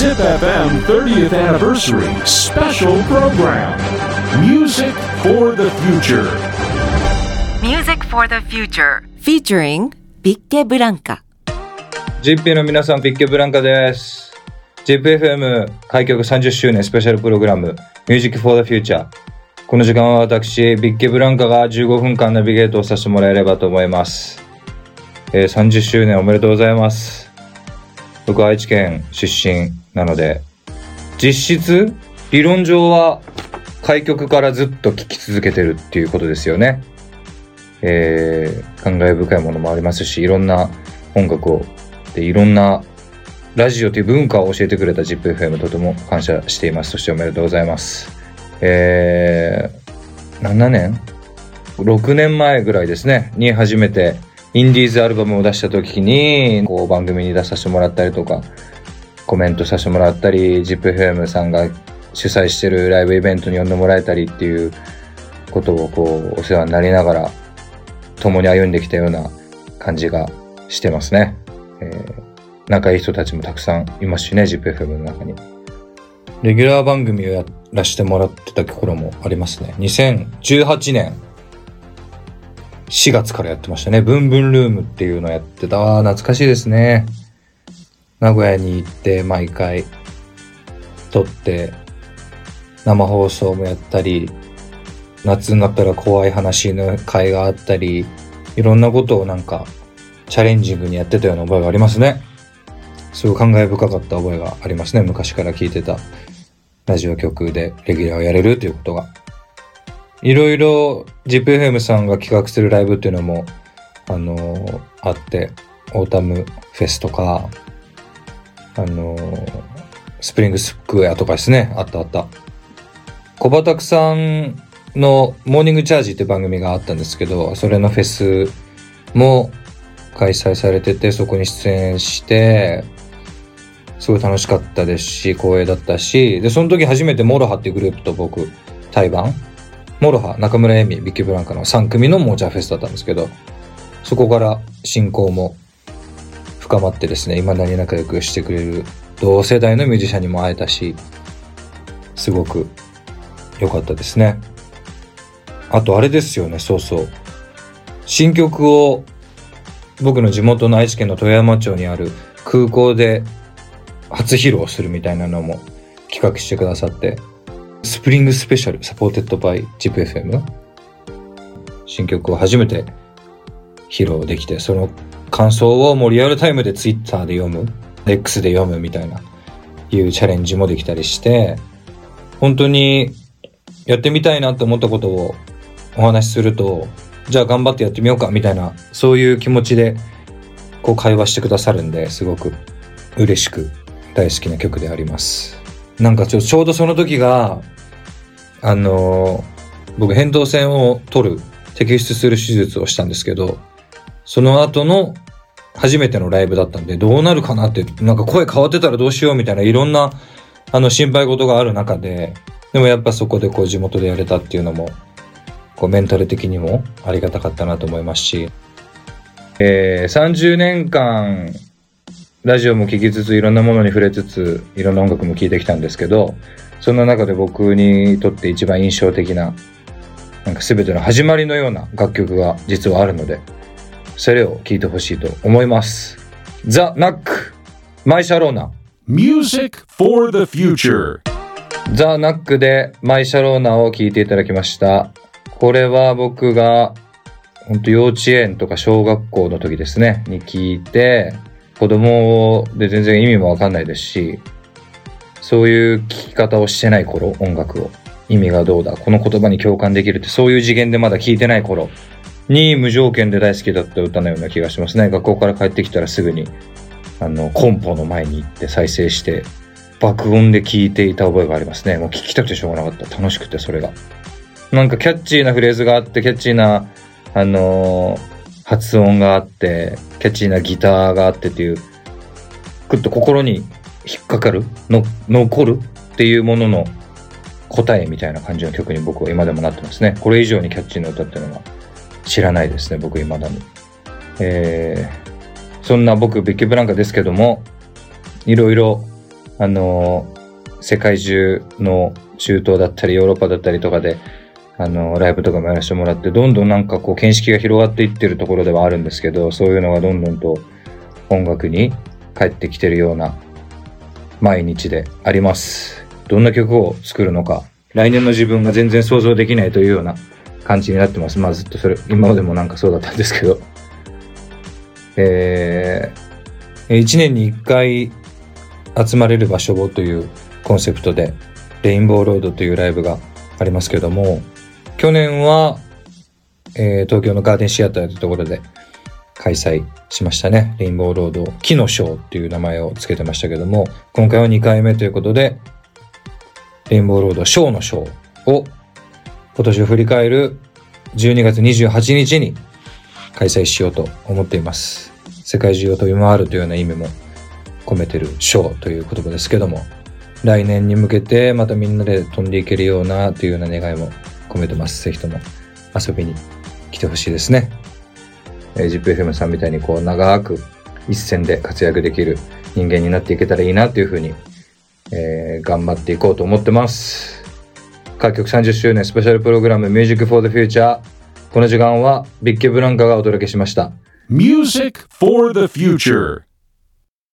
ZipFM 30th Anniversary Special Program Music for the Future Music for the Future featuring ビッケブランカ GP の皆さん、ピッケブランカです。GPFM 開局30周年スペシャルプログラム Music for the Future。この時間は私、ビッケブランカが15分間ナビゲートをさせてもらえればと思います。えー30周年おめでとうございます。僕愛知県出身なので、実質、理論上は開局からずっと聴き続けてるっていうことですよね。えー、感慨深いものもありますし、いろんな音楽をでいろんなラジオという文化を教えてくれた ZIPFM とても感謝しています。そしておめでとうございます。えー、7年 ?6 年前ぐらいですね、に初めてインディーズアルバムを出した時に、こう番組に出させてもらったりとか、コメントさせてもらったり、ZIPFM さんが主催してるライブイベントに呼んでもらえたりっていうことをこうお世話になりながら共に歩んできたような感じがしてますね。えー仲いい人たちもたくさんいますしね、ZIPFM の中に。レギュラー番組をやらせてもらってた頃もありますね。2018年4月からやってましたね。ブンブンルームっていうのをやってた。あー懐かしいですね。名古屋に行って毎回撮って生放送もやったり、夏になったら怖い話の会があったり、いろんなことをなんかチャレンジングにやってたような覚えがありますね。すごい感慨深かった覚えがありますね。昔から聞いてたラジオ局でレギュラーをやれるということが。いろいろ ZIPFM さんが企画するライブっていうのも、あのーあって、オータムフェスとか、あのースプリングスクエアとかですね。あったあった。小畑さんのモーニングチャージって番組があったんですけど、それのフェスも開催されてて、そこに出演して、すごい楽しかったですし、光栄だったし、で、その時初めて MOROHAっていうグループと僕、対バン MOROHA、中村エミ、ビッケブランカの3組のモーチャーフェスだったんですけど、そこから親交も深まってですね、未だに仲良くしてくれる同世代のミュージシャンにも会えたし、すごく良かったですね。あとあれですよね、そうそう。新曲を僕の地元の愛知県の豊山町にある空港で初披露するみたいなのも企画してくださって、 Spring Special supported by ZIPFM 新曲を初めて披露できて、その感想をもうリアルタイムで Twitter で読む、X で読むみたいな、いうチャレンジもできたりして、本当にやってみたいなと思ったことをお話しすると、じゃあ頑張ってやってみようかみたいな、そういう気持ちでこう会話してくださるんで、すごく嬉しく大好きな曲であります。なんかちょちょうどその時が、あの僕、扁桃腺を取る、摘出する手術をしたんですけど、その後の初めてのライブだったんで、どうなるかなって、なんか声変わってたらどうしようみたいな、いろんな、あの、心配事がある中で、でもやっぱそこでこう地元でやれたっていうのも、こうメンタル的にもありがたかったなと思いますし、えー、30年間、ラジオも聴きつつ、いろんなものに触れつつ、いろんな音楽も聴いてきたんですけど、そんな中で僕にとって一番印象的な、なんか全ての始まりのような楽曲が実はあるので、それを聴いてほしいと思います。ザ・ナック、マイ・シャローナ。Music for the Future ザ・ナックでマイ・シャローナを聴いていただきました。これは僕が、本当幼稚園とか小学校の時ですね、に聞いて、子供で全然意味もわかんないですし、そういう聞き方をしてない頃、音楽を。意味がどうだ、この言葉に共感できるって、そういう次元でまだ聞いてない頃に無条件で大好きだった歌のような気がしますね。学校から帰ってきたらすぐに、あの、コンポの前に行って再生して、爆音で聞いていた覚えがありますね。もう聞きたくてしょうがなかった。楽しくて、それが。なんかキャッチーなフレーズがあって、キャッチーな、あのー発音があって、キャッチーなギターがあってっていう、ぐっと心に引っかかるの、残るっていうものの答えみたいな感じの曲に僕は今でもなってますね。これ以上にキャッチーな歌っていうのは知らないですね、僕未だに。えー、そんな僕、ビッキーブランカですけども、いろいろ、あの、世界中の中東だったりヨーロッパだったりとかで、あの、ライブとかもやらせてもらって、どんどんなんかこう、見識が広がっていってるところではあるんですけど、そういうのがどんどんと音楽に帰ってきてるような毎日であります。どんな曲を作るのか、来年の自分が全然想像できないというような感じになってます。まあずっとそれ、今までもなんかそうだったんですけど。えー、1年に1回集まれる場所をというコンセプトで、レインボーロードというライブがありますけども、去年は、えー東京のガーデンシアターというところで開催しましたね。レインボーロード、木のショーっていう名前を付けてましたけども、今回は2回目ということで、レインボーロードショーのショーを今年を振り返る12月28日に開催しようと思っています。世界中を飛び回るというような意味も込めてるショーという言葉ですけども、来年に向けてまたみんなで飛んでいけるようなというような願いも込めてます。ぜひとも遊びに来てほしいですね。えー、ZIPFM さんみたいにこう長く一戦で活躍できる人間になっていけたらいいなというふうに、えー頑張っていこうと思ってます。各局30周年スペシャルプログラム Music for the Future この時間はビッケブランカがお届けしました。Music for the future.